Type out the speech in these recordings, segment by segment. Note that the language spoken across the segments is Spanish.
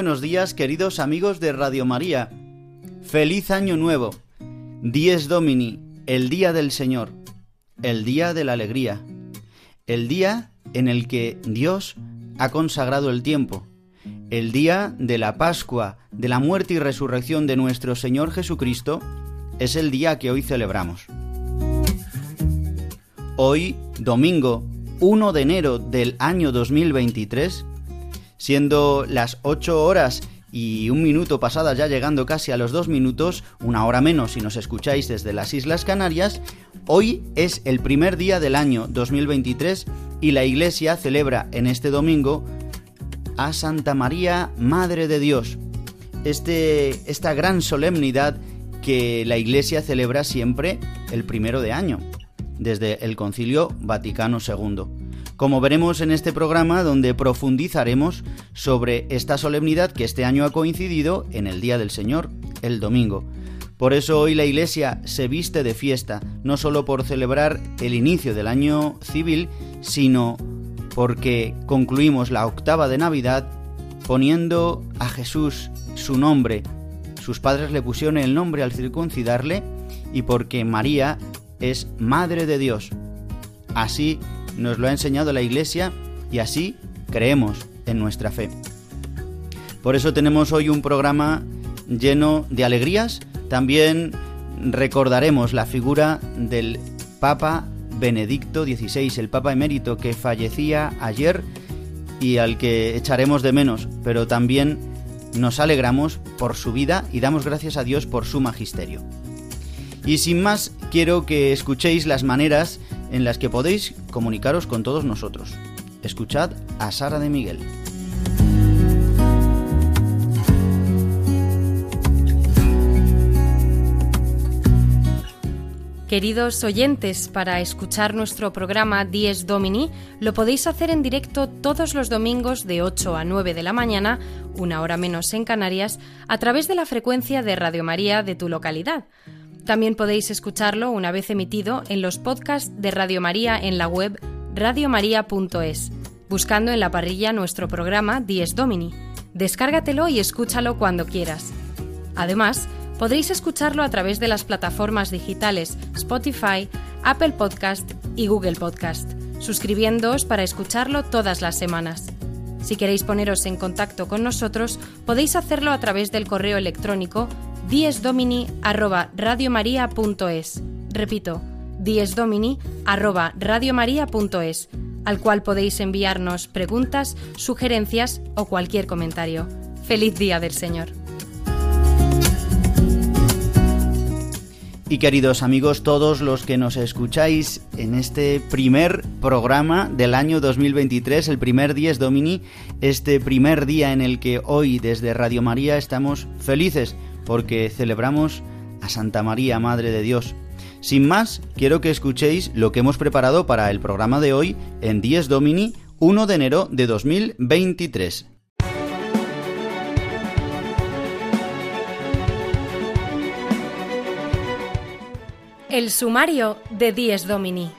Buenos días, queridos amigos de Radio María. Feliz Año Nuevo. Dies Domini, el día del Señor, el día de la alegría, el día en el que Dios ha consagrado el tiempo, el día de la Pascua, de la muerte y resurrección de nuestro Señor Jesucristo, es el día que hoy celebramos. Hoy, domingo 1 de enero del año 2023, siendo las 8 horas y un minuto pasadas ya llegando casi a los dos minutos, una hora menos si nos escucháis desde las Islas Canarias, hoy es el primer día del año 2023 y la Iglesia celebra en este domingo a Santa María, Madre de Dios. Este, esta gran solemnidad que la Iglesia celebra siempre el primero de año, desde el Concilio Vaticano II como veremos en este programa donde profundizaremos sobre esta solemnidad que este año ha coincidido en el Día del Señor, el domingo. Por eso hoy la Iglesia se viste de fiesta, no solo por celebrar el inicio del año civil, sino porque concluimos la octava de Navidad poniendo a Jesús su nombre. Sus padres le pusieron el nombre al circuncidarle y porque María es Madre de Dios. Así nos lo ha enseñado la Iglesia y así creemos en nuestra fe. Por eso tenemos hoy un programa lleno de alegrías. También recordaremos la figura del Papa Benedicto XVI, el Papa emérito que fallecía ayer y al que echaremos de menos, pero también nos alegramos por su vida y damos gracias a Dios por su magisterio. Y sin más, quiero que escuchéis las maneras en las que podéis comunicaros con todos nosotros. Escuchad a Sara de Miguel. Queridos oyentes, para escuchar nuestro programa Dies Domini lo podéis hacer en directo todos los domingos de 8 a 9 de la mañana, una hora menos en Canarias, a través de la frecuencia de Radio María de tu localidad. También podéis escucharlo una vez emitido en los podcasts de Radio María en la web radiomaria.es, buscando en la parrilla nuestro programa Dies Domini. Descárgatelo y escúchalo cuando quieras. Además, podréis escucharlo a través de las plataformas digitales Spotify, Apple Podcast y Google Podcast, suscribiendoos para escucharlo todas las semanas. Si queréis poneros en contacto con nosotros, podéis hacerlo a través del correo electrónico diesdomini@radiomaria.es. Repito, diesdomini@radiomaria.es, al cual podéis enviarnos preguntas, sugerencias o cualquier comentario. Feliz día del Señor. Y queridos amigos, todos los que nos escucháis en este primer programa del año 2023, el primer Dies Domini, este primer día en el que hoy desde Radio María estamos felices porque celebramos a Santa María, Madre de Dios. Sin más, quiero que escuchéis lo que hemos preparado para el programa de hoy en Dies Domini 1 de enero de 2023. El sumario de Dies Domini.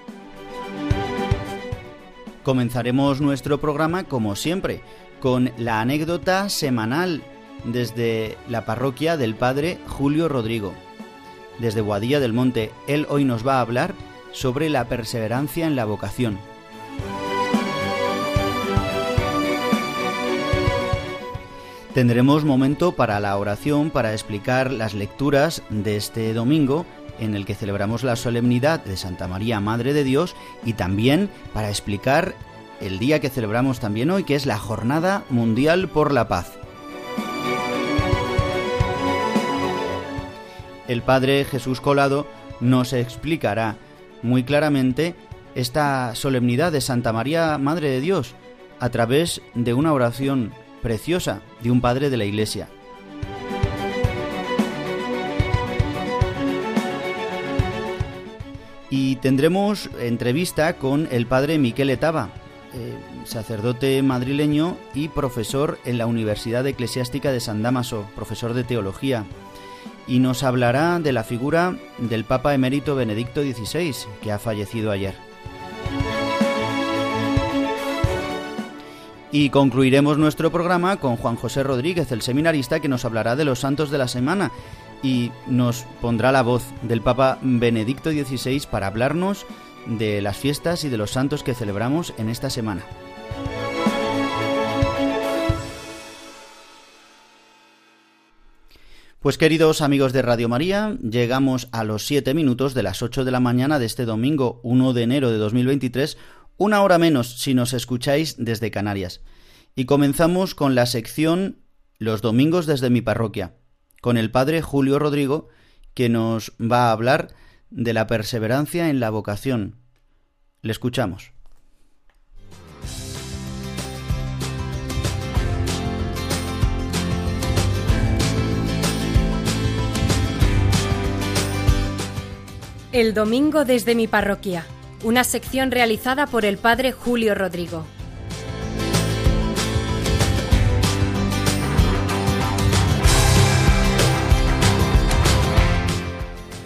Comenzaremos nuestro programa como siempre con la anécdota semanal desde la parroquia del Padre Julio Rodrigo. Desde Boadilla del Monte, él hoy nos va a hablar sobre la perseverancia en la vocación. Tendremos momento para la oración, para explicar las lecturas de este domingo en el que celebramos la solemnidad de Santa María, Madre de Dios, y también para explicar el día que celebramos también hoy, que es la Jornada Mundial por la Paz. El Padre Jesús Colado nos explicará muy claramente esta solemnidad de Santa María, Madre de Dios, a través de una oración preciosa de un Padre de la Iglesia. Y tendremos entrevista con el Padre Miquel Etaba, eh, sacerdote madrileño y profesor en la Universidad Eclesiástica de San Damaso, profesor de teología, y nos hablará de la figura del Papa emérito Benedicto XVI, que ha fallecido ayer. Y concluiremos nuestro programa con Juan José Rodríguez, el seminarista, que nos hablará de los santos de la semana y nos pondrá la voz del Papa Benedicto XVI para hablarnos de las fiestas y de los santos que celebramos en esta semana. Pues queridos amigos de Radio María, llegamos a los 7 minutos de las 8 de la mañana de este domingo 1 de enero de 2023, una hora menos si nos escucháis desde Canarias. Y comenzamos con la sección Los domingos desde mi parroquia, con el padre Julio Rodrigo, que nos va a hablar de la perseverancia en la vocación. Le escuchamos. El domingo desde mi parroquia, una sección realizada por el padre Julio Rodrigo.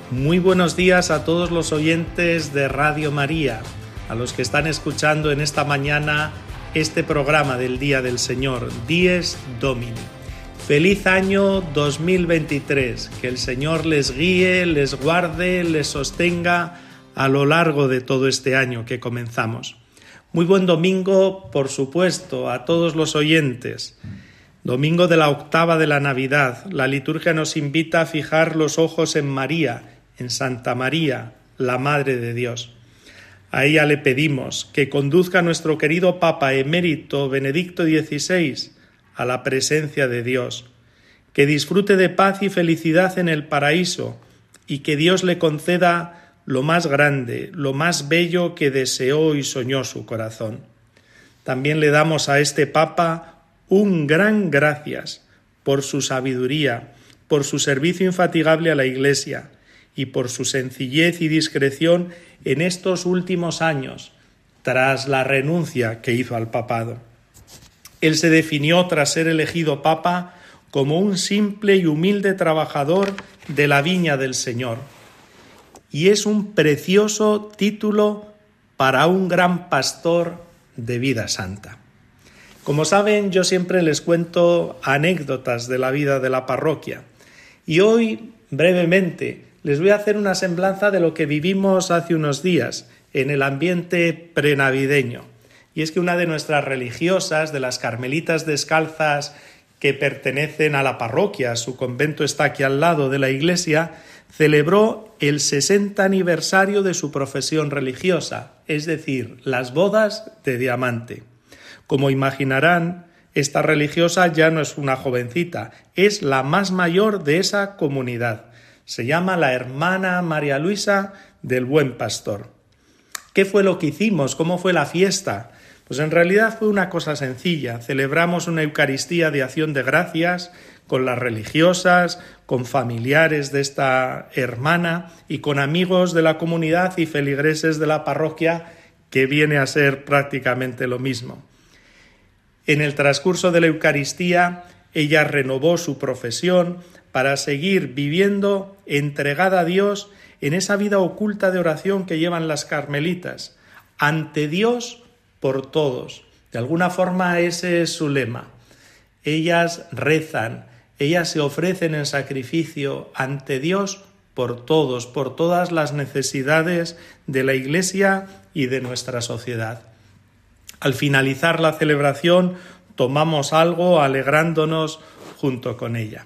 Muy buenos días a todos los oyentes de Radio María, a los que están escuchando en esta mañana este programa del Día del Señor, Dies Domini. Feliz año 2023, que el Señor les guíe, les guarde, les sostenga a lo largo de todo este año que comenzamos. Muy buen domingo, por supuesto, a todos los oyentes. Domingo de la octava de la Navidad. La liturgia nos invita a fijar los ojos en María, en Santa María, la Madre de Dios. A ella le pedimos que conduzca a nuestro querido Papa emérito Benedicto XVI a la presencia de Dios, que disfrute de paz y felicidad en el paraíso y que Dios le conceda lo más grande, lo más bello que deseó y soñó su corazón. También le damos a este Papa un gran gracias por su sabiduría, por su servicio infatigable a la Iglesia, y por su sencillez y discreción en estos últimos años, tras la renuncia que hizo al papado. Él se definió tras ser elegido papa como un simple y humilde trabajador de la viña del Señor. Y es un precioso título para un gran pastor de vida santa. Como saben, yo siempre les cuento anécdotas de la vida de la parroquia. Y hoy, brevemente, les voy a hacer una semblanza de lo que vivimos hace unos días en el ambiente prenavideño. Y es que una de nuestras religiosas, de las carmelitas descalzas que pertenecen a la parroquia, su convento está aquí al lado de la iglesia, celebró el 60 aniversario de su profesión religiosa, es decir, las bodas de diamante. Como imaginarán, esta religiosa ya no es una jovencita, es la más mayor de esa comunidad se llama la hermana María Luisa del Buen Pastor. ¿Qué fue lo que hicimos? ¿Cómo fue la fiesta? Pues en realidad fue una cosa sencilla. Celebramos una Eucaristía de acción de gracias con las religiosas, con familiares de esta hermana y con amigos de la comunidad y feligreses de la parroquia, que viene a ser prácticamente lo mismo. En el transcurso de la Eucaristía, ella renovó su profesión, para seguir viviendo entregada a Dios en esa vida oculta de oración que llevan las carmelitas, ante Dios por todos. De alguna forma ese es su lema. Ellas rezan, ellas se ofrecen en sacrificio ante Dios por todos, por todas las necesidades de la Iglesia y de nuestra sociedad. Al finalizar la celebración tomamos algo alegrándonos junto con ella.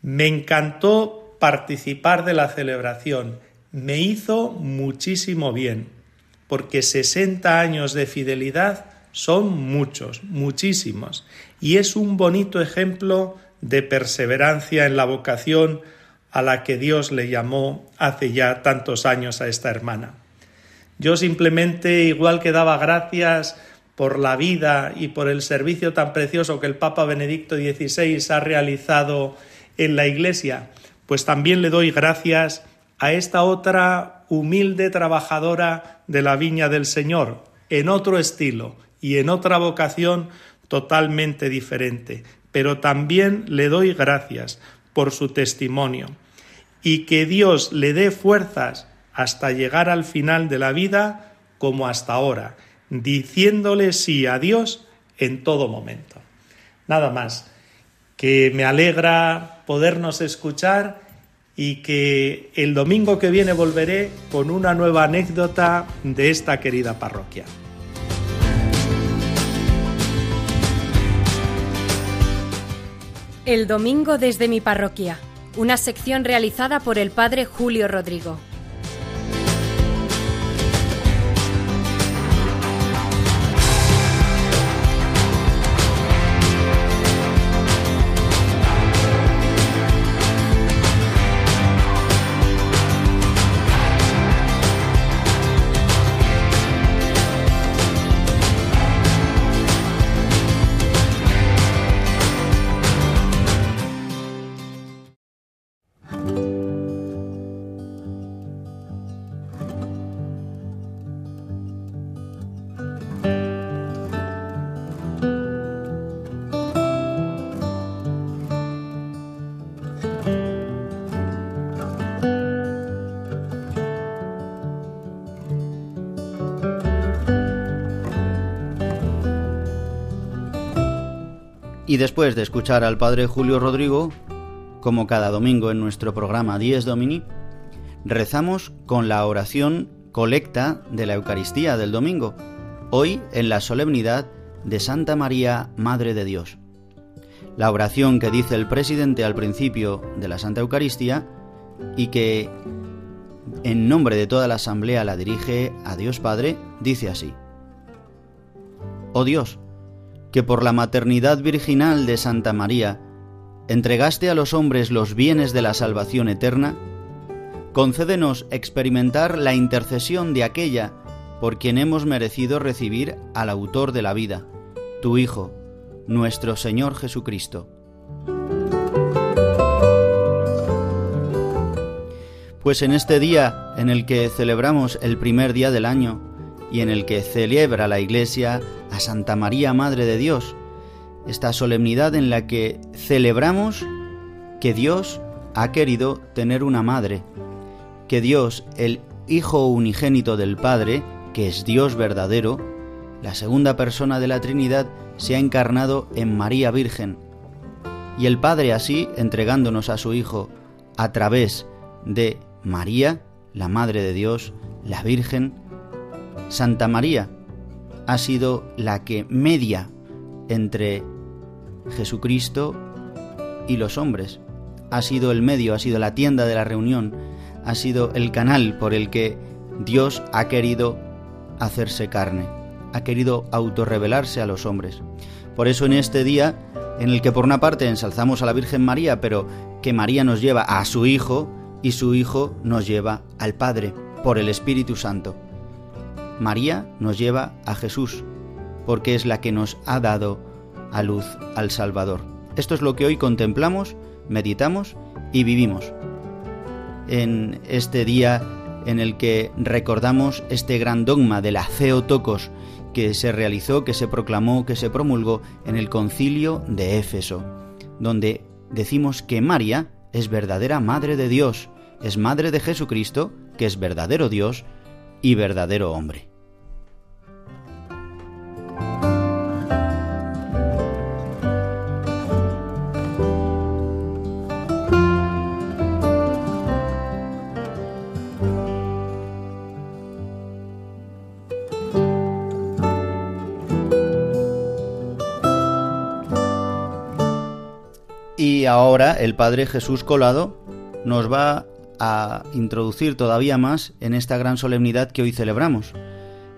Me encantó participar de la celebración. Me hizo muchísimo bien, porque 60 años de fidelidad son muchos, muchísimos, y es un bonito ejemplo de perseverancia en la vocación a la que Dios le llamó hace ya tantos años a esta hermana. Yo simplemente, igual que daba gracias por la vida y por el servicio tan precioso que el Papa Benedicto XVI ha realizado en la Iglesia, pues también le doy gracias a esta otra humilde trabajadora de la viña del Señor, en otro estilo y en otra vocación totalmente diferente. Pero también le doy gracias por su testimonio y que Dios le dé fuerzas hasta llegar al final de la vida como hasta ahora, diciéndole sí a Dios en todo momento. Nada más, que me alegra podernos escuchar y que el domingo que viene volveré con una nueva anécdota de esta querida parroquia. El domingo desde mi parroquia, una sección realizada por el padre Julio Rodrigo. Después de escuchar al Padre Julio Rodrigo, como cada domingo en nuestro programa Dies Domini, rezamos con la oración colecta de la Eucaristía del domingo, hoy en la solemnidad de Santa María, Madre de Dios. La oración que dice el presidente al principio de la Santa Eucaristía y que en nombre de toda la Asamblea la dirige a Dios Padre, dice así. Oh Dios, que por la maternidad virginal de Santa María entregaste a los hombres los bienes de la salvación eterna, concédenos experimentar la intercesión de aquella por quien hemos merecido recibir al autor de la vida, tu Hijo, nuestro Señor Jesucristo. Pues en este día en el que celebramos el primer día del año y en el que celebra la Iglesia a Santa María, Madre de Dios, esta solemnidad en la que celebramos que Dios ha querido tener una madre, que Dios, el Hijo unigénito del Padre, que es Dios verdadero, la segunda persona de la Trinidad, se ha encarnado en María Virgen. Y el Padre así, entregándonos a su Hijo a través de María, la Madre de Dios, la Virgen, Santa María, ha sido la que media entre Jesucristo y los hombres. Ha sido el medio, ha sido la tienda de la reunión, ha sido el canal por el que Dios ha querido hacerse carne, ha querido autorrevelarse a los hombres. Por eso en este día, en el que por una parte ensalzamos a la Virgen María, pero que María nos lleva a su Hijo y su Hijo nos lleva al Padre por el Espíritu Santo. María nos lleva a Jesús, porque es la que nos ha dado a luz al Salvador. Esto es lo que hoy contemplamos, meditamos y vivimos. En este día en el que recordamos este gran dogma de la Theotokos que se realizó, que se proclamó, que se promulgó en el concilio de Éfeso, donde decimos que María es verdadera Madre de Dios, es Madre de Jesucristo, que es verdadero Dios y verdadero hombre. Ahora el Padre Jesús Colado nos va a introducir todavía más en esta gran solemnidad que hoy celebramos.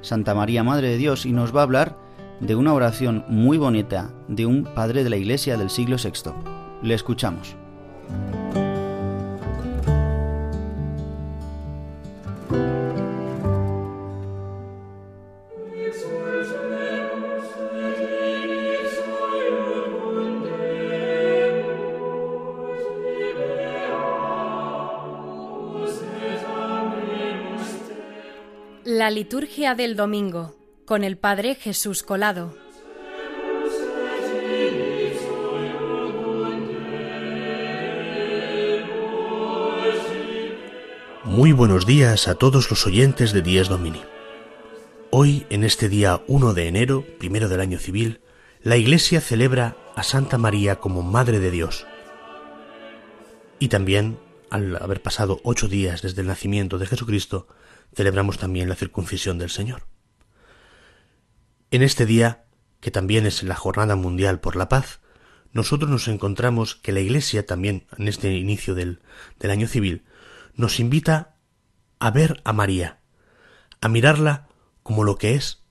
Santa María, Madre de Dios, y nos va a hablar de una oración muy bonita de un padre de la Iglesia del siglo VI. Le escuchamos. Liturgia del domingo con el Padre Jesús Colado. Muy buenos días a todos los oyentes de Días Domini. Hoy, en este día 1 de enero, primero del año civil, la Iglesia celebra a Santa María como Madre de Dios. Y también, al haber pasado ocho días desde el nacimiento de Jesucristo, celebramos también la circuncisión del Señor. En este día, que también es la Jornada Mundial por la Paz, nosotros nos encontramos que la Iglesia también, en este inicio del, del año civil, nos invita a ver a María, a mirarla como lo que es,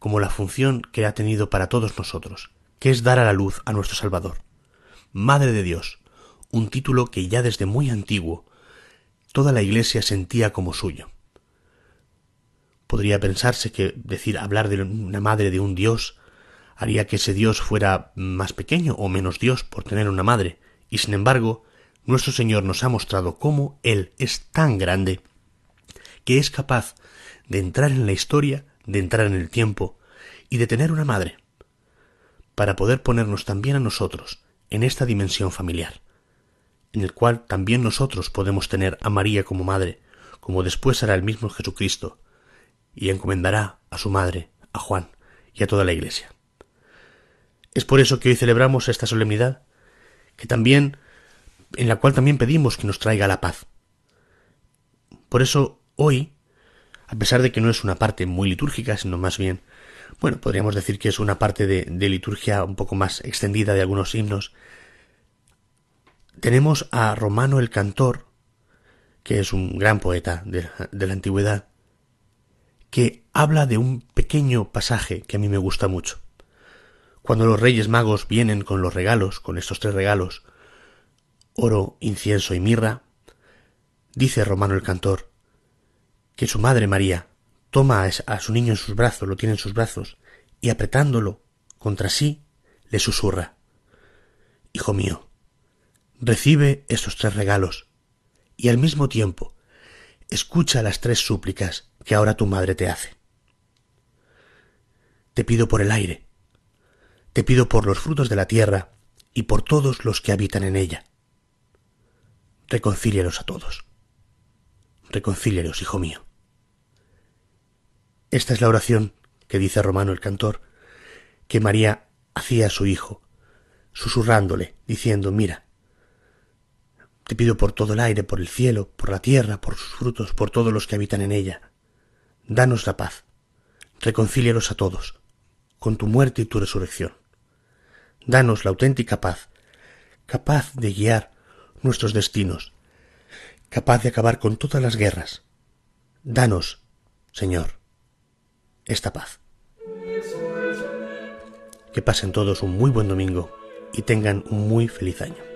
como la función que ha tenido para todos nosotros, que es dar a la luz a nuestro Salvador. Madre de Dios, un título que ya desde muy antiguo toda la Iglesia sentía como suyo. Podría pensarse que decir hablar de una madre de un Dios haría que ese Dios fuera más pequeño o menos Dios por tener una madre, y sin embargo, nuestro Señor nos ha mostrado cómo Él es tan grande que es capaz de entrar en la historia, de entrar en el tiempo y de tener una madre, para poder ponernos también a nosotros en esta dimensión familiar, en el cual también nosotros podemos tener a María como madre, como después hará el mismo Jesucristo, y encomendará a su madre, a Juan y a toda la Iglesia. Es por eso que hoy celebramos esta solemnidad, que también en la cual también pedimos que nos traiga la paz. Por eso hoy, a pesar de que no es una parte muy litúrgica, sino más bien, bueno, podríamos decir que es una parte de, de liturgia un poco más extendida de algunos himnos, tenemos a Romano el Cantor, que es un gran poeta de, de la antigüedad, que habla de un pequeño pasaje que a mí me gusta mucho. Cuando los reyes magos vienen con los regalos, con estos tres regalos, oro, incienso y mirra, dice Romano el cantor, que su madre María toma a su niño en sus brazos, lo tiene en sus brazos, y apretándolo contra sí, le susurra, Hijo mío, recibe estos tres regalos, y al mismo tiempo escucha las tres súplicas que ahora tu madre te hace. Te pido por el aire, te pido por los frutos de la tierra y por todos los que habitan en ella. Reconcílialos a todos. Reconcílialos, hijo mío. Esta es la oración que dice Romano el cantor, que María hacía a su hijo, susurrándole, diciendo, mira, te pido por todo el aire, por el cielo, por la tierra, por sus frutos, por todos los que habitan en ella. Danos la paz. Reconcílialos a todos, con tu muerte y tu resurrección. Danos la auténtica paz, capaz de guiar nuestros destinos, capaz de acabar con todas las guerras. Danos, Señor, esta paz. Que pasen todos un muy buen domingo y tengan un muy feliz año.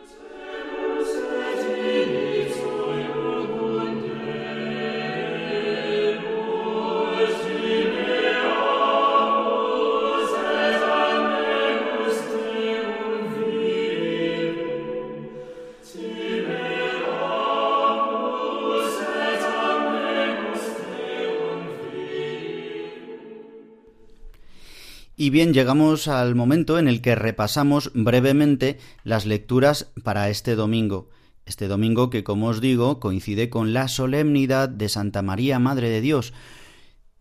Y bien, llegamos al momento en el que repasamos brevemente las lecturas para este domingo. Este domingo que, como os digo, coincide con la solemnidad de Santa María, Madre de Dios.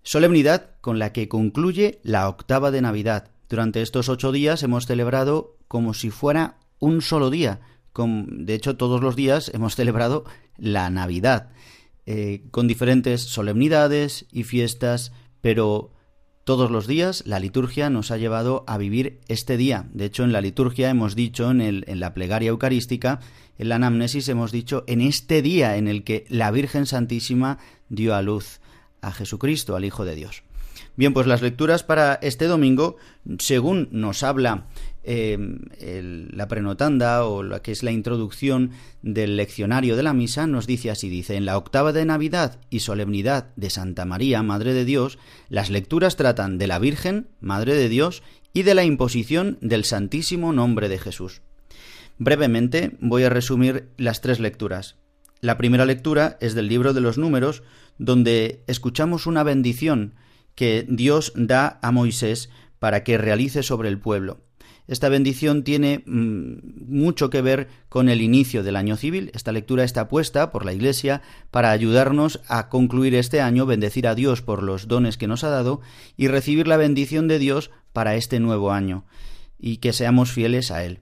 Solemnidad con la que concluye la octava de Navidad. Durante estos ocho días hemos celebrado como si fuera un solo día. De hecho, todos los días hemos celebrado la Navidad. eh, con diferentes solemnidades y fiestas, pero todos los días la liturgia nos ha llevado a vivir este día. De hecho, en la liturgia hemos dicho, en, la plegaria eucarística, en la anamnesis hemos dicho, en este día en el que la Virgen Santísima dio a luz a Jesucristo, al Hijo de Dios. Bien, pues las lecturas para este domingo, según nos habla Em, la prenotanda o la que es la introducción del leccionario de la misa nos dice así, dice, en la octava de Navidad y solemnidad de Santa María, Madre de Dios, las lecturas tratan de la Virgen, Madre de Dios, y de la imposición del Santísimo Nombre de Jesús. Brevemente voy a resumir las tres lecturas. La primera lectura es del libro de los números, donde escuchamos una bendición que Dios da a Moisés para que realice sobre el pueblo. Esta bendición tiene mm, mucho que ver con el inicio del año civil. Esta lectura está puesta por la Iglesia para ayudarnos a concluir este año, bendecir a Dios por los dones que nos ha dado y recibir la bendición de Dios para este nuevo año y que seamos fieles a Él.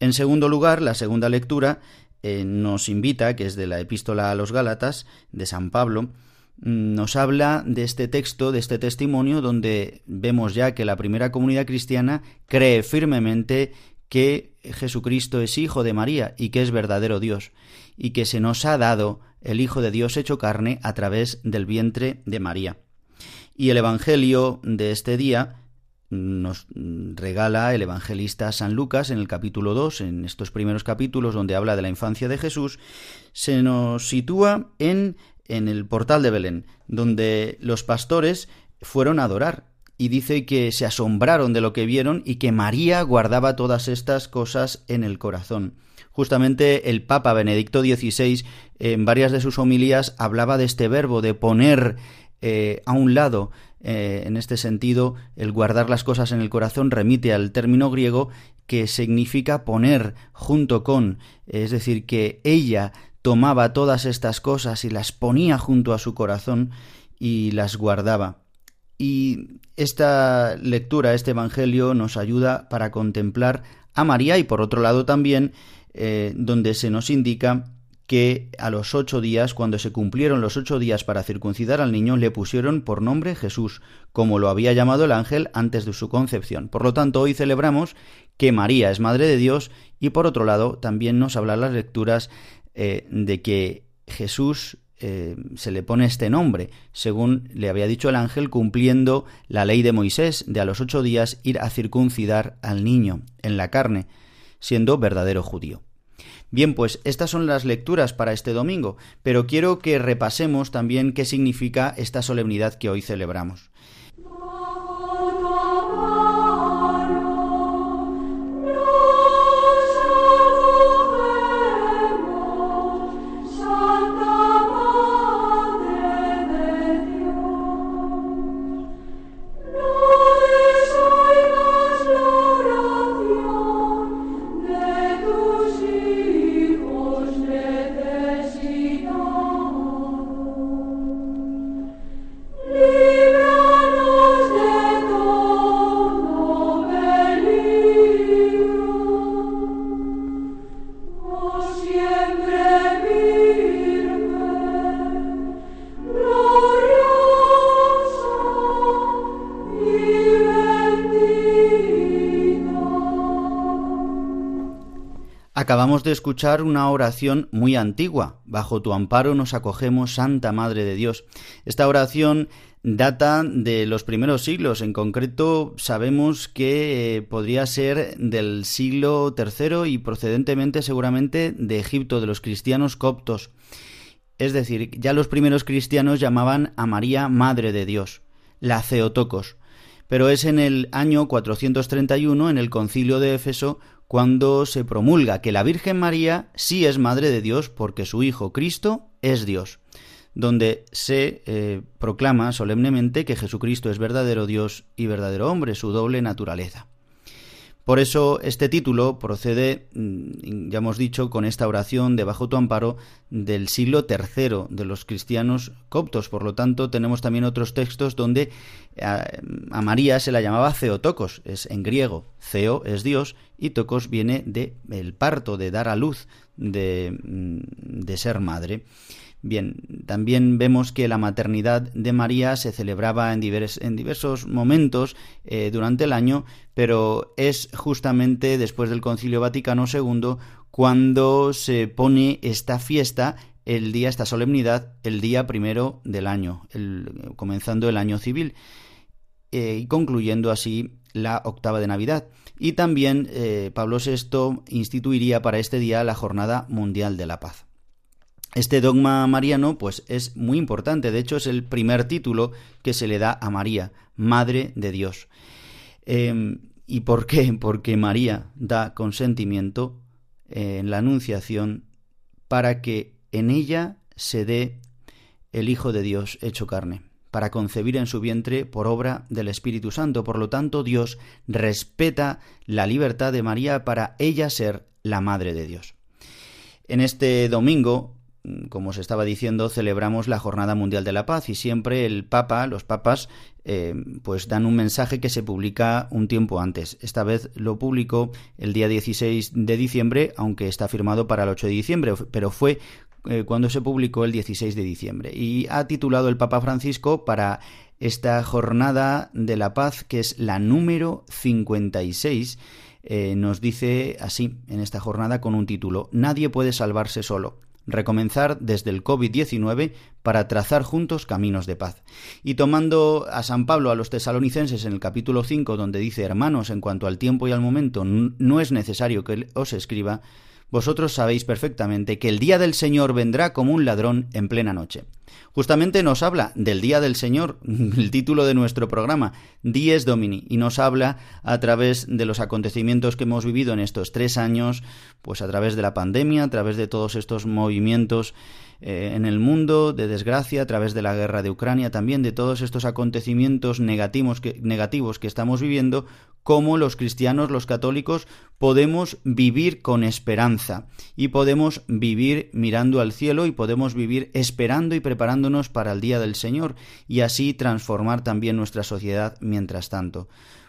En segundo lugar, la segunda lectura eh, nos invita, que es de la epístola a los Gálatas de San Pablo, nos habla de este texto, de este testimonio, donde vemos ya que la primera comunidad cristiana cree firmemente que Jesucristo es Hijo de María y que es verdadero Dios, y que se nos ha dado el Hijo de Dios hecho carne a través del vientre de María. Y el Evangelio de este día nos regala el evangelista San Lucas en el capítulo 2, en estos primeros capítulos donde habla de la infancia de Jesús, se nos sitúa en en el portal de Belén, donde los pastores fueron a adorar. Y dice que se asombraron de lo que vieron y que María guardaba todas estas cosas en el corazón. Justamente el Papa Benedicto XVI en varias de sus homilías hablaba de este verbo de poner eh, a un lado. Eh, en este sentido, el guardar las cosas en el corazón remite al término griego que significa poner junto con, es decir, que ella tomaba todas estas cosas y las ponía junto a su corazón y las guardaba. Y esta lectura, este Evangelio, nos ayuda para contemplar a María y por otro lado también eh, donde se nos indica que a los ocho días, cuando se cumplieron los ocho días para circuncidar al niño, le pusieron por nombre Jesús, como lo había llamado el ángel antes de su concepción. Por lo tanto, hoy celebramos que María es Madre de Dios y por otro lado también nos habla las lecturas eh, de que Jesús eh, se le pone este nombre, según le había dicho el ángel, cumpliendo la ley de Moisés de a los ocho días ir a circuncidar al niño en la carne, siendo verdadero judío. Bien, pues estas son las lecturas para este domingo, pero quiero que repasemos también qué significa esta solemnidad que hoy celebramos. Acabamos de escuchar una oración muy antigua. Bajo tu amparo nos acogemos, Santa Madre de Dios. Esta oración data de los primeros siglos. En concreto, sabemos que eh, podría ser del siglo III y procedentemente seguramente de Egipto, de los cristianos coptos. Es decir, ya los primeros cristianos llamaban a María Madre de Dios, la Ceotocos. Pero es en el año 431, en el concilio de Éfeso, cuando se promulga que la Virgen María sí es Madre de Dios porque su Hijo Cristo es Dios, donde se eh, proclama solemnemente que Jesucristo es verdadero Dios y verdadero hombre, su doble naturaleza. Por eso este título procede, mm, ya hemos dicho, con esta oración de bajo tu amparo del siglo III de los cristianos coptos. Por lo tanto, tenemos también otros textos donde a, María se la llamaba Theotokos, es en griego. Theo es Dios y tocos viene de parto, de dar a luz, de, mm, de ser madre. Bien, también vemos que la maternidad de María se celebraba en, diversos momentos eh, durante el año, pero es justamente después del Concilio Vaticano II cuando se pone esta fiesta el día, esta solemnidad, el día primero del año, comenzando el año civil eh, y concluyendo así la octava de Navidad. Y también eh, Pablo VI instituiría para este día la Jornada Mundial de la Paz. Este dogma mariano pues es muy importante, de hecho es el primer título que se le da a María, Madre de Dios. Em, ¿Y por qué? Porque María da consentimiento en la Anunciación para que en ella se dé el Hijo de Dios hecho carne, para concebir en su vientre por obra del Espíritu Santo. Por lo tanto, Dios respeta la libertad de María para ella ser la Madre de Dios. En este domingo como os estaba diciendo, celebramos la Jornada Mundial de la Paz y siempre el Papa, los papas, eh, pues dan un mensaje que se publica un tiempo antes. Esta vez lo publicó el día 16 de diciembre, aunque está firmado para el 8 de diciembre, pero fue eh, cuando se publicó el 16 de diciembre. Y ha titulado el Papa Francisco para esta Jornada de la Paz, que es la número 56. Eh, nos dice así en esta jornada con un título Nadie puede salvarse solo recomenzar desde el COVID-19 para trazar juntos caminos de paz. Y tomando a San Pablo a los tesalonicenses en el capítulo 5, donde dice, hermanos, en cuanto al tiempo y al momento, no es necesario que os escriba, vosotros sabéis perfectamente que el día del Señor vendrá como un ladrón en plena noche. Justamente nos habla del Día del Señor, el título de nuestro programa, Dies Domini, y nos habla a través de los acontecimientos que hemos vivido en estos tres años, pues a través de la pandemia, a través de todos estos movimientos eh, en el mundo de desgracia, a través de la guerra de Ucrania, también de todos estos acontecimientos negativos que, negativos que estamos viviendo, cómo los cristianos, los católicos, podemos vivir con esperanza y podemos vivir mirando al cielo y podemos vivir esperando y preparándonos para el día del Señor y así transformar también nuestra sociedad mientras tanto.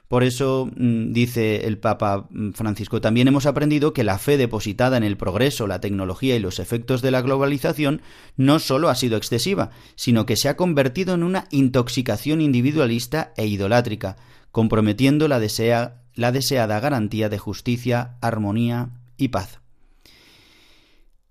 Por eso mm, dice el Papa mm, Francisco, también hemos aprendido que la fe depositada en el progreso, la tecnología y los efectos de la globalización no solo ha sido excesiva, sino que se ha convertido en una intoxicación individualista e idolátrica, comprometiendo la, deseada garantía de justicia, armonía y paz.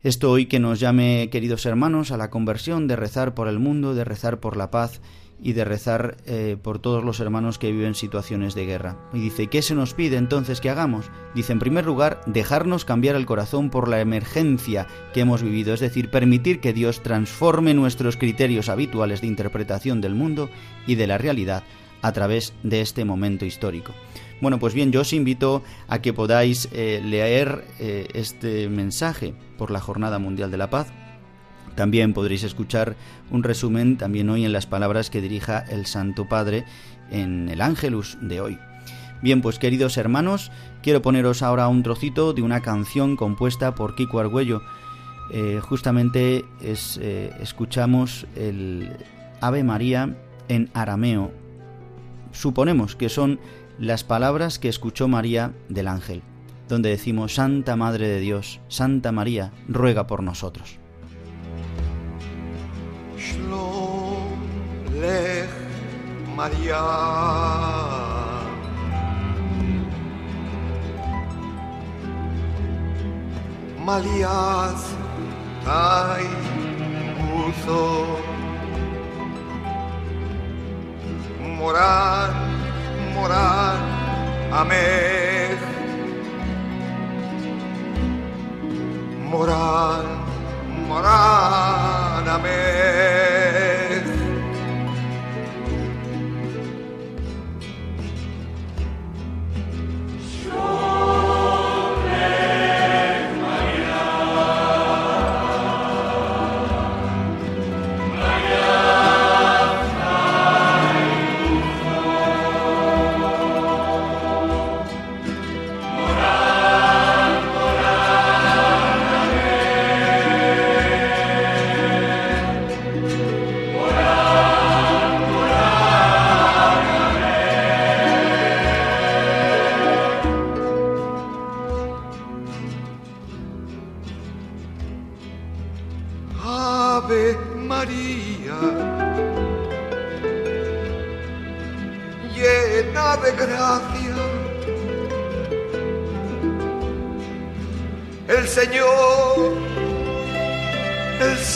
Esto hoy que nos llame, queridos hermanos, a la conversión, de rezar por el mundo, de rezar por la paz y de rezar eh, por todos los hermanos que viven situaciones de guerra. Y dice, ¿qué se nos pide entonces que hagamos? Dice, en primer lugar, dejarnos cambiar el corazón por la emergencia que hemos vivido, es decir, permitir que Dios transforme nuestros criterios habituales de interpretación del mundo y de la realidad a través de este momento histórico. Bueno, pues bien, yo os invito a que podáis eh, leer eh, este mensaje por la Jornada Mundial de la Paz también podréis escuchar un resumen también hoy en las palabras que dirija el Santo Padre en el Ángelus de hoy. Bien, pues queridos hermanos, quiero poneros ahora un trocito de una canción compuesta por Kiko Argüello. Eh, justamente es, eh, escuchamos el Ave María en arameo. Suponemos que son las palabras que escuchó María del ángel, donde decimos Santa Madre de Dios, Santa María, ruega por nosotros. Maria. Malías tai uso morar morar amej morar morar amej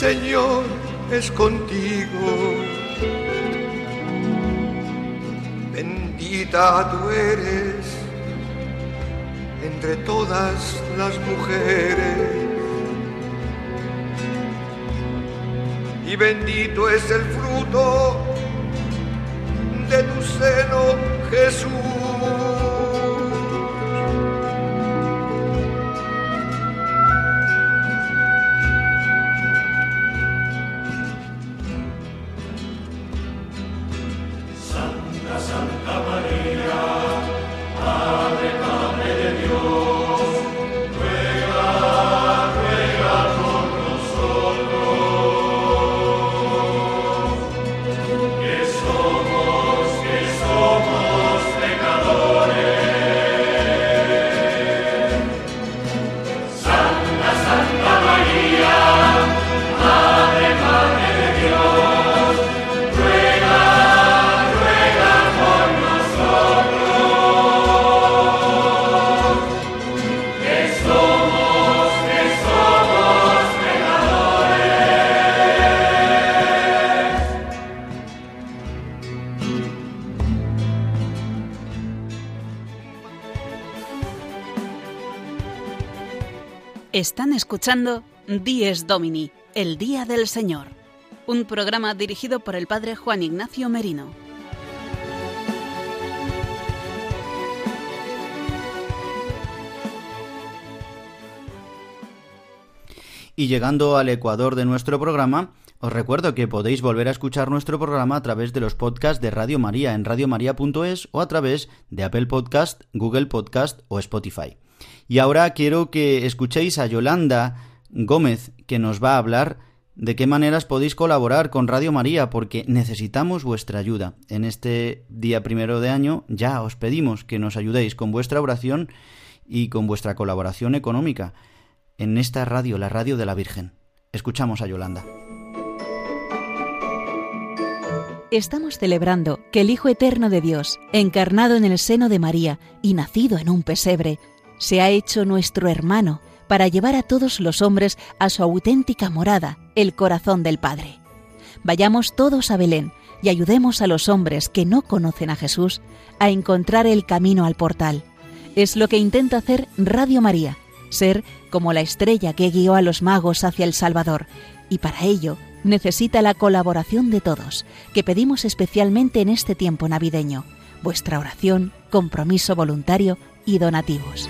Señor es contigo. Bendita tú eres entre todas las mujeres. Y bendito es el fruto de tu seno, Jesús. Escuchando Dies Domini, el Día del Señor, un programa dirigido por el Padre Juan Ignacio Merino. Y llegando al ecuador de nuestro programa, os recuerdo que podéis volver a escuchar nuestro programa a través de los podcasts de Radio María en radiomaria.es o a través de Apple Podcast, Google Podcast o Spotify. Y ahora quiero que escuchéis a Yolanda Gómez, que nos va a hablar de qué maneras podéis colaborar con Radio María, porque necesitamos vuestra ayuda. En este día primero de año ya os pedimos que nos ayudéis con vuestra oración y con vuestra colaboración económica en esta radio, la radio de la Virgen. Escuchamos a Yolanda. Estamos celebrando que el Hijo Eterno de Dios, encarnado en el seno de María y nacido en un pesebre, se ha hecho nuestro hermano para llevar a todos los hombres a su auténtica morada, el corazón del Padre. Vayamos todos a Belén y ayudemos a los hombres que no conocen a Jesús a encontrar el camino al portal. Es lo que intenta hacer Radio María, ser como la estrella que guió a los magos hacia el Salvador, y para ello necesita la colaboración de todos, que pedimos especialmente en este tiempo navideño, vuestra oración, compromiso voluntario y donativos.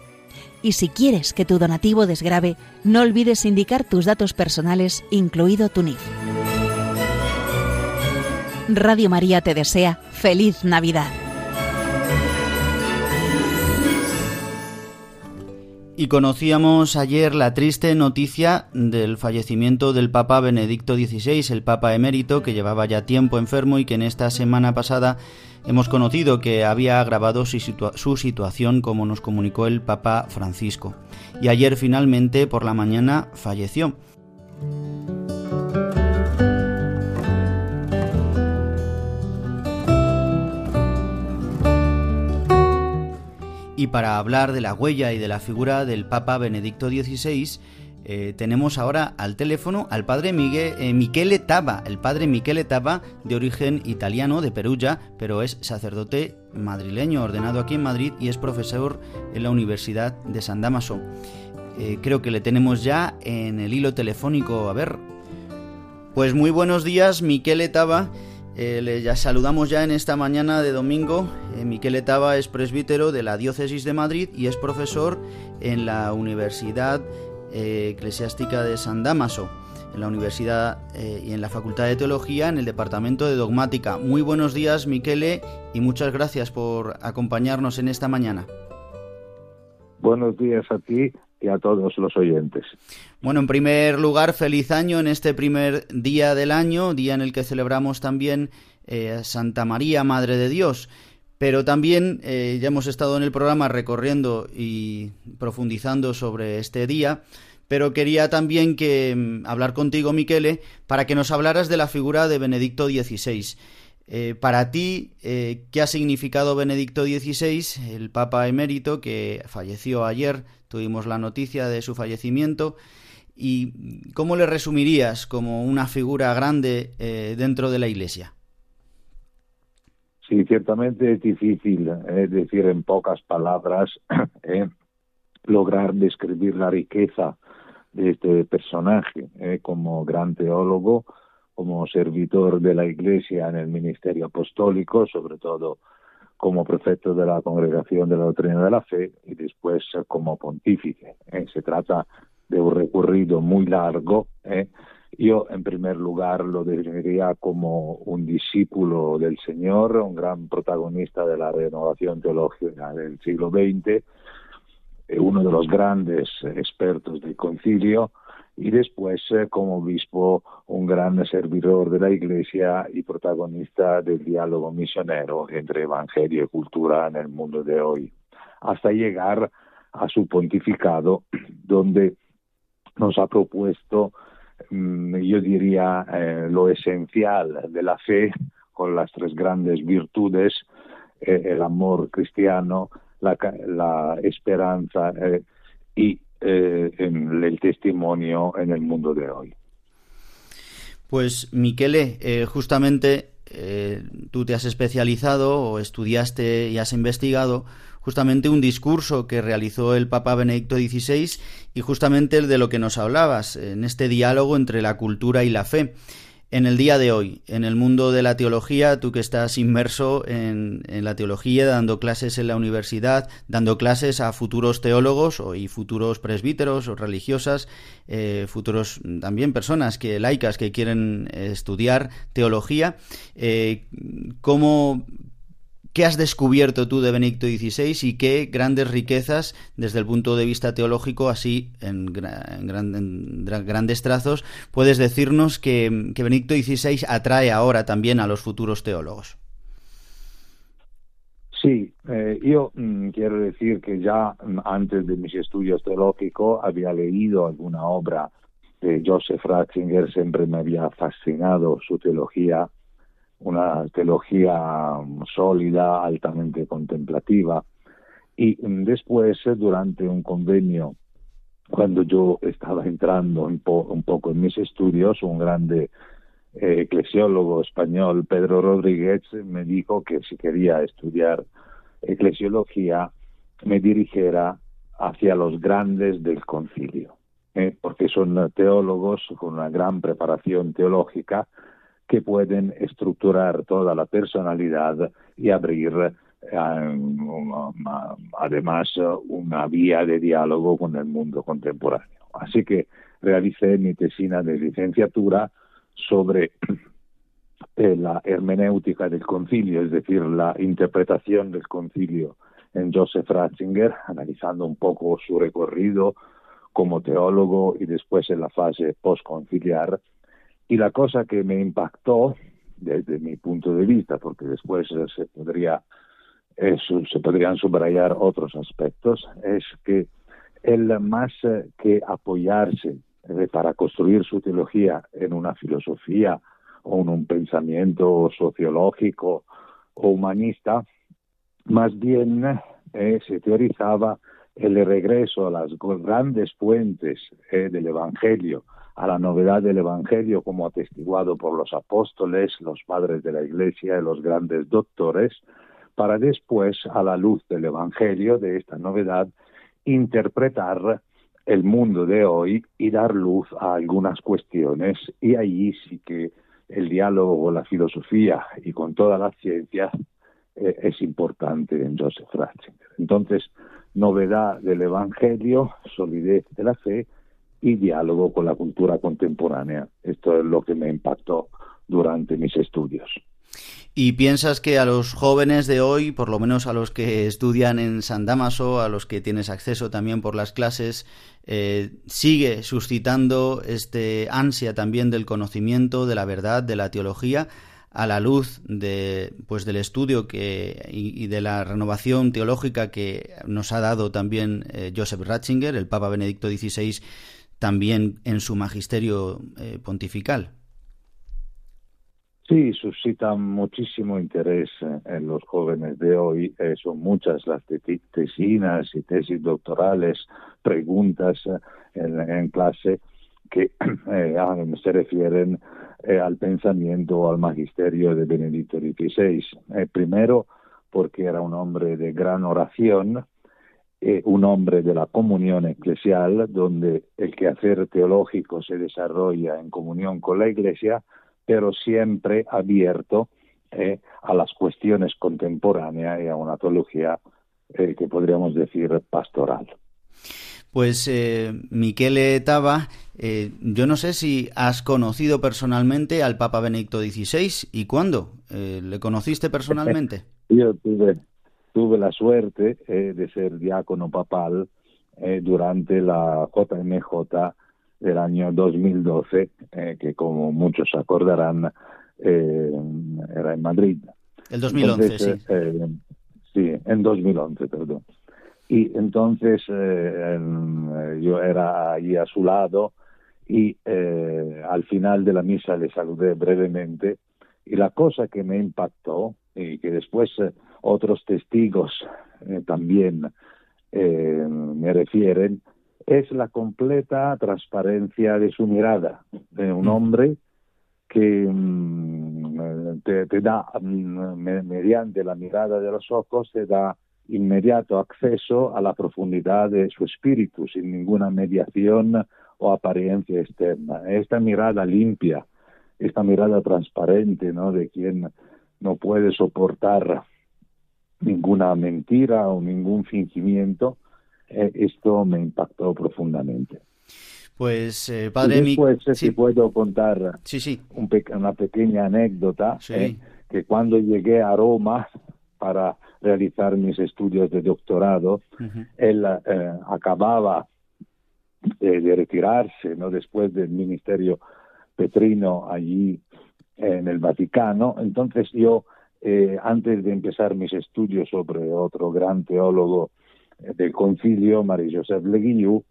Y si quieres que tu donativo desgrabe, no olvides indicar tus datos personales, incluido tu NIF. Radio María te desea feliz Navidad. Y conocíamos ayer la triste noticia del fallecimiento del Papa Benedicto XVI, el Papa emérito que llevaba ya tiempo enfermo y que en esta semana pasada hemos conocido que había agravado su, situación como nos comunicó el Papa Francisco. Y ayer finalmente por la mañana falleció. Y para hablar de la huella y de la figura del Papa Benedicto XVI, eh, tenemos ahora al teléfono al padre Miguel, eh, Michele Taba, el padre Michele Taba, de origen italiano, de Perugia, pero es sacerdote madrileño, ordenado aquí en Madrid y es profesor en la Universidad de San Damaso. Eh, creo que le tenemos ya en el hilo telefónico. A ver. Pues muy buenos días, Michele Taba. Eh, saludamos ya en esta mañana de domingo. Eh, Miquel Etaba es presbítero de la Diócesis de Madrid y es profesor en la Universidad eh, Eclesiástica de San Damaso. en la Universidad eh, y en la Facultad de Teología en el Departamento de Dogmática. Muy buenos días, Miquele, y muchas gracias por acompañarnos en esta mañana. Buenos días a ti y a todos los oyentes. Bueno, en primer lugar, feliz año en este primer día del año, día en el que celebramos también eh, Santa María, Madre de Dios. Pero también eh, ya hemos estado en el programa recorriendo y profundizando sobre este día, pero quería también que mm, hablar contigo, Miquele, para que nos hablaras de la figura de Benedicto XVI. Eh, para ti, ¿qué ha significado Benedicto XVI, el Papa emérito que falleció ayer? Tuvimos la noticia de su fallecimiento. ¿Y cómo le resumirías como una figura grande dentro de la Iglesia? Sí, ciertamente es difícil eh, decir en pocas palabras, eh, lograr describir la riqueza de este personaje eh, como gran teólogo, como servidor de la Iglesia en el ministerio apostólico, sobre todo como prefecto de la Congregación de la Doctrina de la Fe y después como pontífice. Se trata de un recorrido muy largo yo, en primer lugar, lo definiría como un discípulo del Señor, un gran protagonista de la renovación teológica del siglo XX, eh, uno de los grandes expertos del concilio, y después, eh, como obispo, un gran servidor de la Iglesia y protagonista del diálogo misionero entre Evangelio y cultura en el mundo de hoy, hasta llegar a su pontificado, donde nos ha propuesto Mm, yo diría, eh, lo esencial de la fe, con las tres grandes virtudes, eh, el amor cristiano, la, esperanza eh, y el testimonio en el mundo de hoy. Pues Miquele, justamente tú te has especializado o estudiaste y has investigado justamente un discurso que realizó el Papa Benedicto XVI y justamente el de lo que nos hablabas, en este diálogo entre la cultura y la fe. En el día de hoy, en el mundo de la teología, tú que estás inmerso en, la teología, dando clases en la universidad, dando clases a futuros teólogos y futuros presbíteros o religiosas, eh, futuros también personas que laicas que quieren estudiar teología, eh, ¿cómo, ¿Qué has descubierto tú de Benedicto XVI y qué grandes riquezas desde el punto de vista teológico, así en, grandes trazos, puedes decirnos que, Benedicto XVI atrae ahora también a los futuros teólogos? Sí, eh, yo mm, quiero decir que ya mm, antes de mis estudios teológicos había leído alguna obra de Joseph Ratzinger, siempre me había fascinado su teología una teología sólida, altamente contemplativa. Y después, durante un convenio, cuando yo estaba entrando un, poco en mis estudios, un grande eh, eclesiólogo español, Pedro Rodríguez, me dijo que si quería estudiar eclesiología, me dirigiera hacia los grandes del concilio, ¿eh? porque son teólogos con una gran preparación teológica, que pueden estructurar toda la personalidad y abrir eh, además una vía de diálogo con el mundo contemporáneo. Así que realicé mi tesina de licenciatura sobre eh, la hermenéutica del concilio, es decir, la interpretación del concilio en Joseph Ratzinger, analizando un poco su recorrido como teólogo y después en la fase postconciliar y la cosa que me impactó desde mi punto de vista, porque después se podría se podrían subrayar otros aspectos, es que él más que apoyarse eh, para construir su teología en una filosofía o en un pensamiento sociológico o humanista, más bien eh, se teorizaba el regreso a las grandes fuentes eh, del Evangelio, a la novedad del Evangelio como atestiguado por los apóstoles, los padres de la Iglesia y los grandes doctores, para después, a la luz del Evangelio, de esta novedad, interpretar el mundo de hoy y dar luz a algunas cuestiones. Y allí sí que el diálogo con la filosofía y con toda la ciencia eh, es importante en Joseph Ratzinger. Entonces, novedad del Evangelio, solidez de la fe y diálogo con la cultura contemporánea. Esto es lo que me impactó durante mis estudios. ¿Y piensas que a los jóvenes de hoy, por lo menos a los que estudian en San Damaso, a los que tienes acceso también por las clases, eh, sigue suscitando este ansia también del conocimiento, de la verdad, de la teología, a la luz de, pues, del estudio que, y, de la renovación teológica que nos ha dado también eh, Joseph Ratzinger, el Papa Benedicto XVI, también en su magisterio eh, pontifical? Sí, suscita muchísimo interés eh, en los jóvenes de hoy. Son muchas las tesinas y tesis doctorales, preguntas eh, en, clase que se refieren al pensamiento o al magisterio de Benedicto XVI. primero, porque era un hombre de gran oración, un hombre de la comunión eclesial, donde el quehacer teológico se desarrolla en comunión con la Iglesia, pero siempre abierto eh, a las cuestiones contemporáneas y a una teología eh, que podríamos decir pastoral. Pues eh, Michele Tava, eh, yo no sé si has conocido personalmente al Papa Benedicto XVI y cuándo le conociste personalmente. Yo tuve, tuve la suerte de ser diácono papal durante la JMJ del año 2012, eh, que como muchos acordarán, eh, era en Madrid. El 2011, sí. Eh, sí, en 2011, perdón. Y entonces yo era ahí a su lado y al final de la misa le saludé brevemente y la cosa que me impactó y que después otros testigos también me refieren es la completa transparencia de su mirada, de un hombre que mm, te, da, mm, mediante la mirada de los ojos, te da inmediato acceso a la profundidad de su espíritu, sin ninguna mediación o apariencia externa. Esta mirada limpia, esta mirada transparente, ¿no? De quien no puede soportar ninguna mentira o ningún fingimiento, eh, esto me impactó profundamente. Pues, eh, padre... Y después, eh, si puedo contar sí, sí. una pequeña anécdota, que cuando llegué a Roma para realizar mis estudios de doctorado, él acababa de, retirarse, ¿no? Después del ministerio petrino allí en el Vaticano. Entonces yo, antes de empezar mis estudios sobre otro gran teólogo del concilio, María Joseph Leguillou.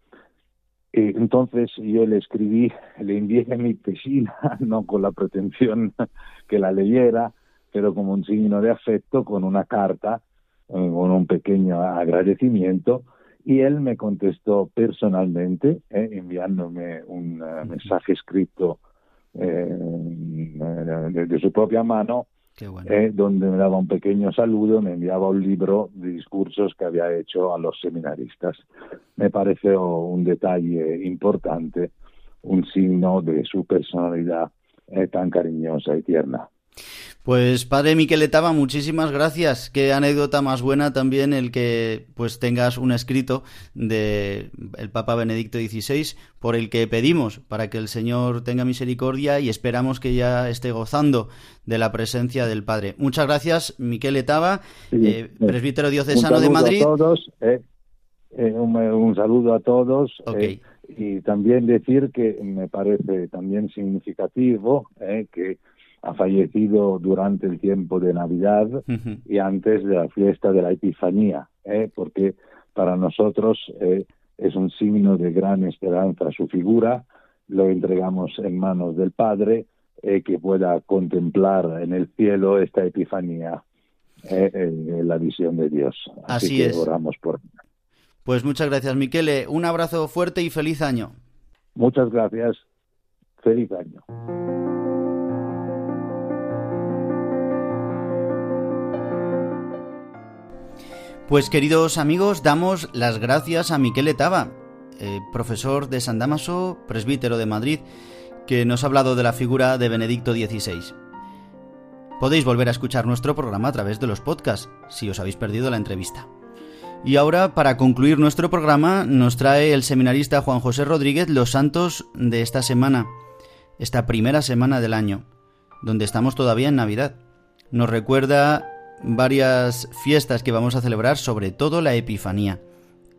Y entonces yo le escribí, le envié mi tesina, no con la pretensión que la leyera, pero como un signo de afecto, con una carta, eh, con un pequeño agradecimiento, y él me contestó personalmente, eh, enviándome un eh, mensaje escrito de, su propia mano, eh, donde me daba un pequeño saludo, me enviaba un libro de discursos que había hecho a los seminaristas. Me pareció un detalle importante, un signo de su personalidad eh, tan cariñosa y tierna. Pues padre Miquel Etaba, muchísimas gracias. Qué anécdota más buena también el que pues tengas un escrito de el Papa Benedicto XVI por el que pedimos para que el Señor tenga misericordia y esperamos que ya esté gozando de la presencia del Padre. Muchas gracias, Miquel Etaba, eh, presbítero diocesano de Madrid. A todos, eh, eh, un, saludo a todos. y también decir que me parece también significativo que ha fallecido durante el tiempo de Navidad y antes de la fiesta de la Epifanía, ¿eh? porque para nosotros eh, es un signo de gran esperanza su figura, lo entregamos en manos del Padre, eh, que pueda contemplar en el cielo esta Epifanía, la visión de Dios. Así, que es. oramos por Pues muchas gracias, Miquele. Un abrazo fuerte y feliz año. Muchas gracias. Feliz año. Pues queridos amigos, damos las gracias a Miquel Etaba, eh, profesor de San Damaso, presbítero de Madrid, que nos ha hablado de la figura de Benedicto XVI. Podéis volver a escuchar nuestro programa a través de los podcasts, si os habéis perdido la entrevista. Y ahora, para concluir nuestro programa, nos trae el seminarista Juan José Rodríguez los santos de esta semana, esta primera semana del año, donde estamos todavía en Navidad. Nos recuerda varias fiestas que vamos a celebrar, sobre todo la Epifanía,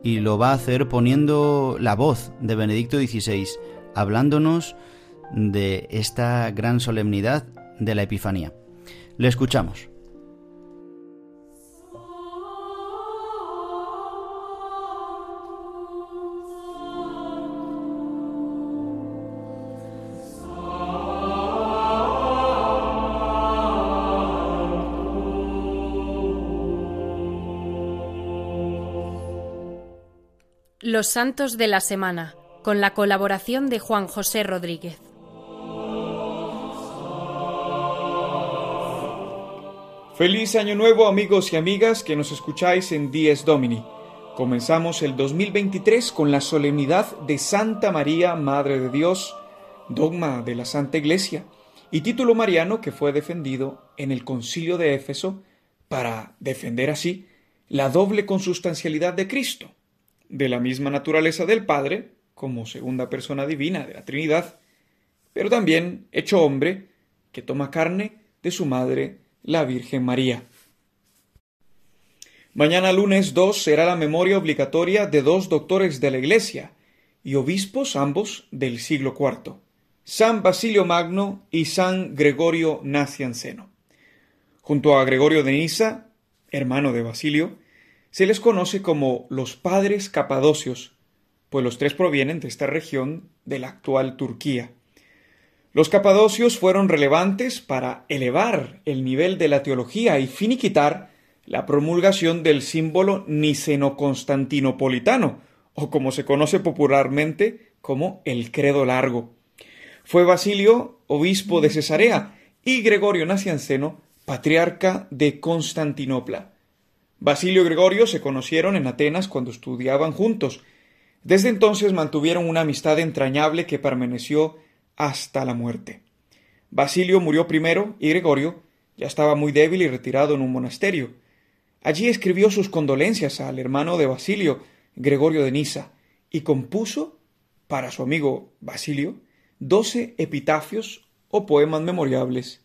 y lo va a hacer poniendo la voz de Benedicto XVI, hablándonos de esta gran solemnidad de la Epifanía. Le escuchamos. Los Santos de la Semana, con la colaboración de Juan José Rodríguez. Feliz año nuevo amigos y amigas que nos escucháis en Dies Domini. Comenzamos el 2023 con la solemnidad de Santa María, Madre de Dios, dogma de la Santa Iglesia y título mariano que fue defendido en el concilio de Éfeso para defender así la doble consustancialidad de Cristo, de la misma naturaleza del Padre, como segunda persona divina de la Trinidad, pero también hecho hombre, que toma carne de su madre la Virgen María. Mañana lunes 2 será la memoria obligatoria de dos doctores de la Iglesia y obispos ambos del siglo IV, San Basilio Magno y San Gregorio Nacianceno. Junto a Gregorio de Nisa, hermano de Basilio, se les conoce como los padres capadocios, pues los tres provienen de esta región de la actual Turquía. Los capadocios fueron relevantes para elevar el nivel de la teología y finiquitar la promulgación del símbolo niceno-constantinopolitano, o como se conoce popularmente como el credo largo. Fue Basilio, obispo de Cesarea, y Gregorio Nacianceno, patriarca de Constantinopla. Basilio y Gregorio se conocieron en Atenas cuando estudiaban juntos. Desde entonces mantuvieron una amistad entrañable que permaneció hasta la muerte. Basilio murió primero y Gregorio ya estaba muy débil y retirado en un monasterio. Allí escribió sus condolencias al hermano de Basilio, Gregorio de Nisa, y compuso, para su amigo Basilio, doce epitafios o poemas memorables.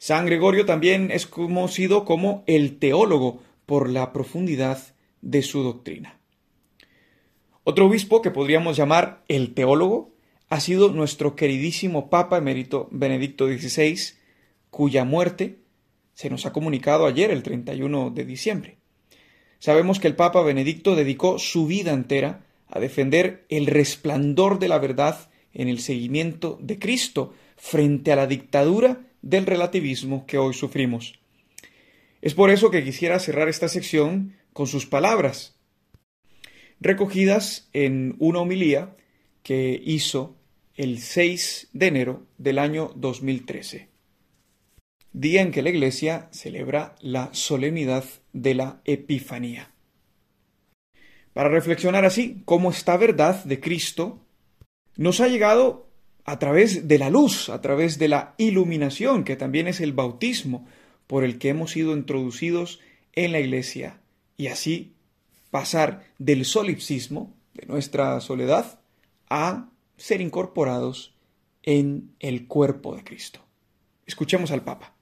San Gregorio también es conocido como el teólogo por la profundidad de su doctrina. Otro obispo que podríamos llamar el teólogo ha sido nuestro queridísimo Papa emérito Benedicto XVI, cuya muerte se nos ha comunicado ayer, el 31 de diciembre. Sabemos que el Papa Benedicto dedicó su vida entera a defender el resplandor de la verdad en el seguimiento de Cristo frente a la dictadura del relativismo que hoy sufrimos. Es por eso que quisiera cerrar esta sección con sus palabras, recogidas en una homilía que hizo el 6 de enero del año 2013, día en que la Iglesia celebra la solemnidad de la Epifanía. Para reflexionar así cómo esta verdad de Cristo nos ha llegado a través de la luz, a través de la iluminación, que también es el bautismo por el que hemos sido introducidos en la Iglesia, y así pasar del solipsismo, de nuestra soledad, a ser incorporados en el cuerpo de Cristo. Escuchemos al Papa.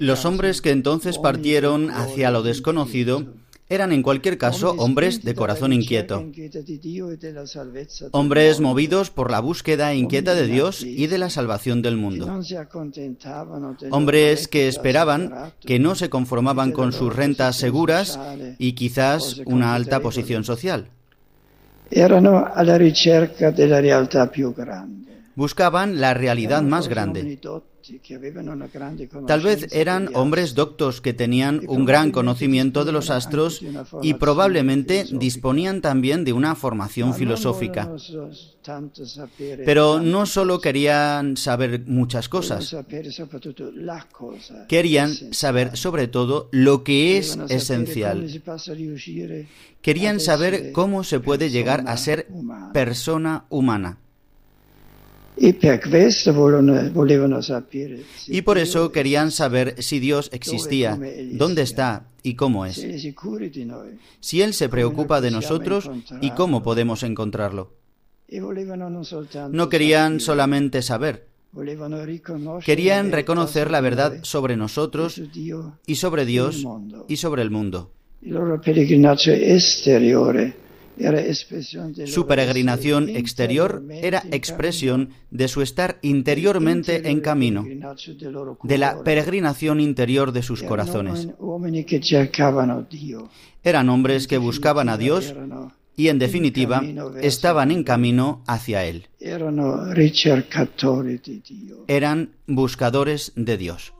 Los hombres que entonces partieron hacia lo desconocido eran en cualquier caso hombres de corazón inquieto, hombres movidos por la búsqueda inquieta de Dios y de la salvación del mundo, hombres que esperaban, que no se conformaban con sus rentas seguras y quizás una alta posición social. Buscaban la realidad más grande, Tal vez eran hombres doctos que tenían un gran conocimiento de los astros y probablemente disponían también de una formación filosófica. Pero no solo querían saber muchas cosas, querían saber sobre todo lo que es esencial. Querían saber cómo se puede llegar a ser persona humana. Y por eso querían saber si Dios existía, dónde está y cómo es. Si Él se preocupa de nosotros y cómo podemos encontrarlo. No querían solamente saber, querían reconocer la verdad sobre nosotros y sobre Dios y sobre el mundo. Su peregrinación exterior era expresión de su estar interiormente en camino, de la peregrinación interior de sus corazones. Eran hombres que buscaban a Dios y en definitiva estaban en camino hacia Él. Eran buscadores de Dios.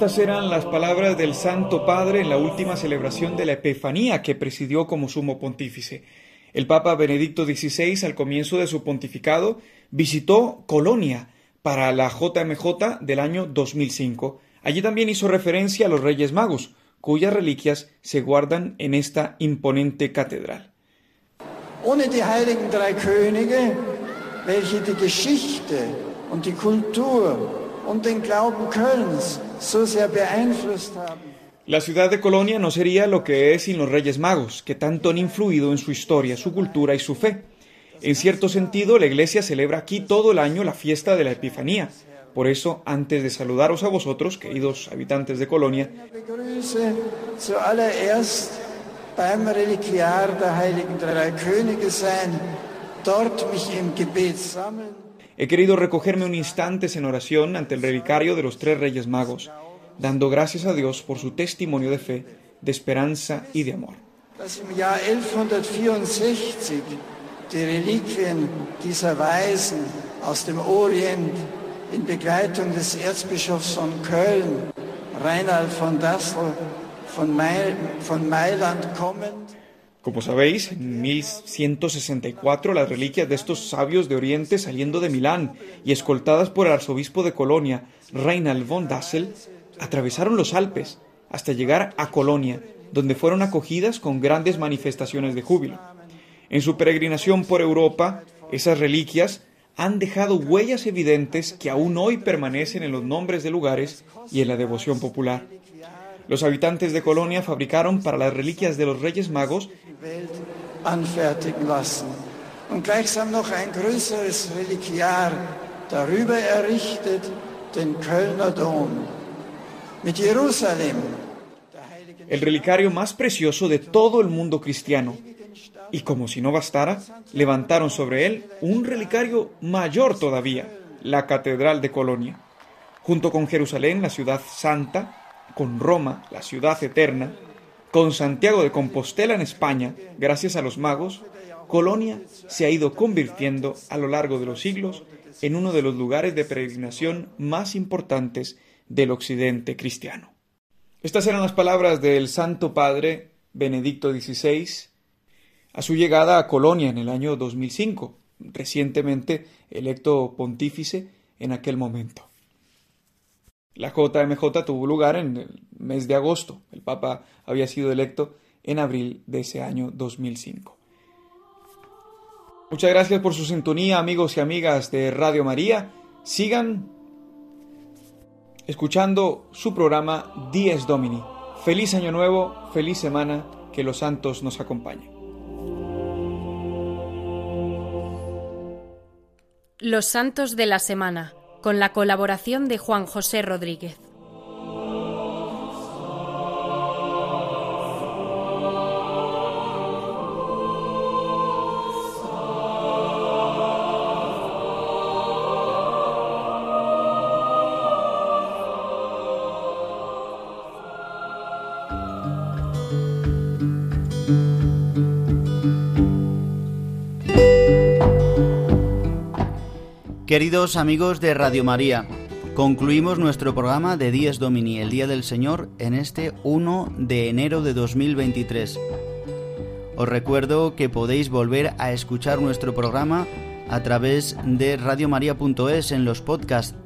Estas eran las palabras del Santo Padre en la última celebración de la Epifanía que presidió como sumo pontífice. El Papa Benedicto XVI, al comienzo de su pontificado, visitó Colonia para la JMJ del año 2005. Allí también hizo referencia a los Reyes Magos, cuyas reliquias se guardan en esta imponente catedral. Ohne die heiligen drei Könige, welche die Geschichte und die Kultur und den Glauben Kölns la ciudad de Colonia no sería lo que es sin los Reyes Magos, que tanto han influido en su historia, su cultura y su fe. En cierto sentido, la Iglesia celebra aquí todo el año la fiesta de la Epifanía. Por eso, antes de saludaros a vosotros, queridos habitantes de Colonia, He querido recogerme un instante en oración ante el relicario de los tres Reyes Magos, dando gracias a Dios por su testimonio de fe, de esperanza y de amor. Im Jahr 1164 die Reliquien dieser Weisen aus dem Orient in Begleitung des Erzbischofs von Köln, Reinhard von Dassel, von, Mailand como sabéis, en 1164 las reliquias de estos sabios de Oriente saliendo de Milán y escoltadas por el arzobispo de Colonia, Reinald von Dassel, atravesaron los Alpes hasta llegar a Colonia, donde fueron acogidas con grandes manifestaciones de júbilo. En su peregrinación por Europa, esas reliquias han dejado huellas evidentes que aún hoy permanecen en los nombres de lugares y en la devoción popular. Los habitantes de Colonia fabricaron para las reliquias de los Reyes Magos anfertigen lassen und gleichsam noch ein größeres Reliquiar darüber errichtet, den Kölner Dom. Mit Jerusalem. El relicario más precioso de todo el mundo cristiano. Y como si no bastara, levantaron sobre él un relicario mayor todavía, la Catedral de Colonia. Junto con Jerusalén, la ciudad santa, con Roma, la ciudad eterna, con Santiago de Compostela en España, gracias a los magos, Colonia se ha ido convirtiendo a lo largo de los siglos en uno de los lugares de peregrinación más importantes del occidente cristiano. Estas eran las palabras del Santo Padre Benedicto XVI a su llegada a Colonia en el año 2005, recientemente electo pontífice en aquel momento. La JMJ tuvo lugar en el mes de agosto. El Papa había sido electo en abril de ese año 2005. Muchas gracias por su sintonía, amigos y amigas de Radio María. Sigan escuchando su programa Dies Domini. Feliz año nuevo, feliz semana, que los santos nos acompañen. Los santos de la semana con la colaboración de Juan José Rodríguez. Queridos amigos de Radio María, concluimos nuestro programa de Días Domini, el Día del Señor, en este 1 de enero de 2023. Os recuerdo que podéis volver a escuchar nuestro programa a través de radiomaria.es en los podcasts,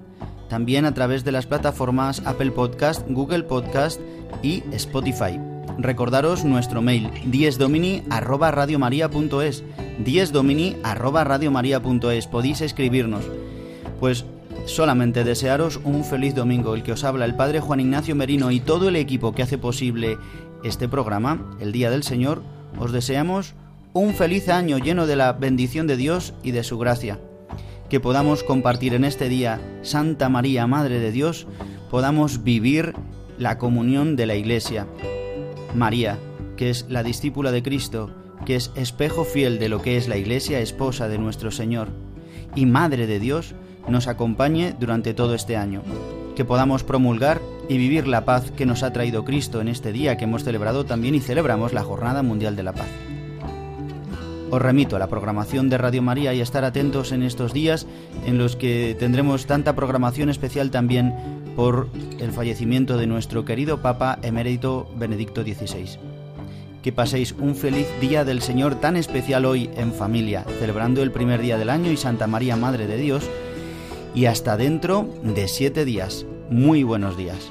también a través de las plataformas Apple Podcast, Google Podcast y Spotify. Recordaros nuestro mail diesdomini@radiomaria.es, diesdomini@radiomaria.es. Podéis escribirnos. Pues solamente desearos un feliz domingo, el que os habla el Padre Juan Ignacio Merino y todo el equipo que hace posible este programa, el Día del Señor, os deseamos un feliz año lleno de la bendición de Dios y de su gracia. Que podamos compartir en este día, Santa María, Madre de Dios, podamos vivir la comunión de la Iglesia. María, que es la discípula de Cristo, que es espejo fiel de lo que es la Iglesia, esposa de nuestro Señor, y Madre de Dios, nos acompañe durante todo este año. Que podamos promulgar y vivir la paz que nos ha traído Cristo en este día que hemos celebrado también y celebramos la Jornada Mundial de la Paz. Os remito a la programación de Radio María y estar atentos en estos días en los que tendremos tanta programación especial también por el fallecimiento de nuestro querido Papa emérito Benedicto XVI. Que paséis un feliz día del Señor tan especial hoy en familia, celebrando el primer día del año y Santa María Madre de Dios, y hasta dentro de siete días. Muy buenos días.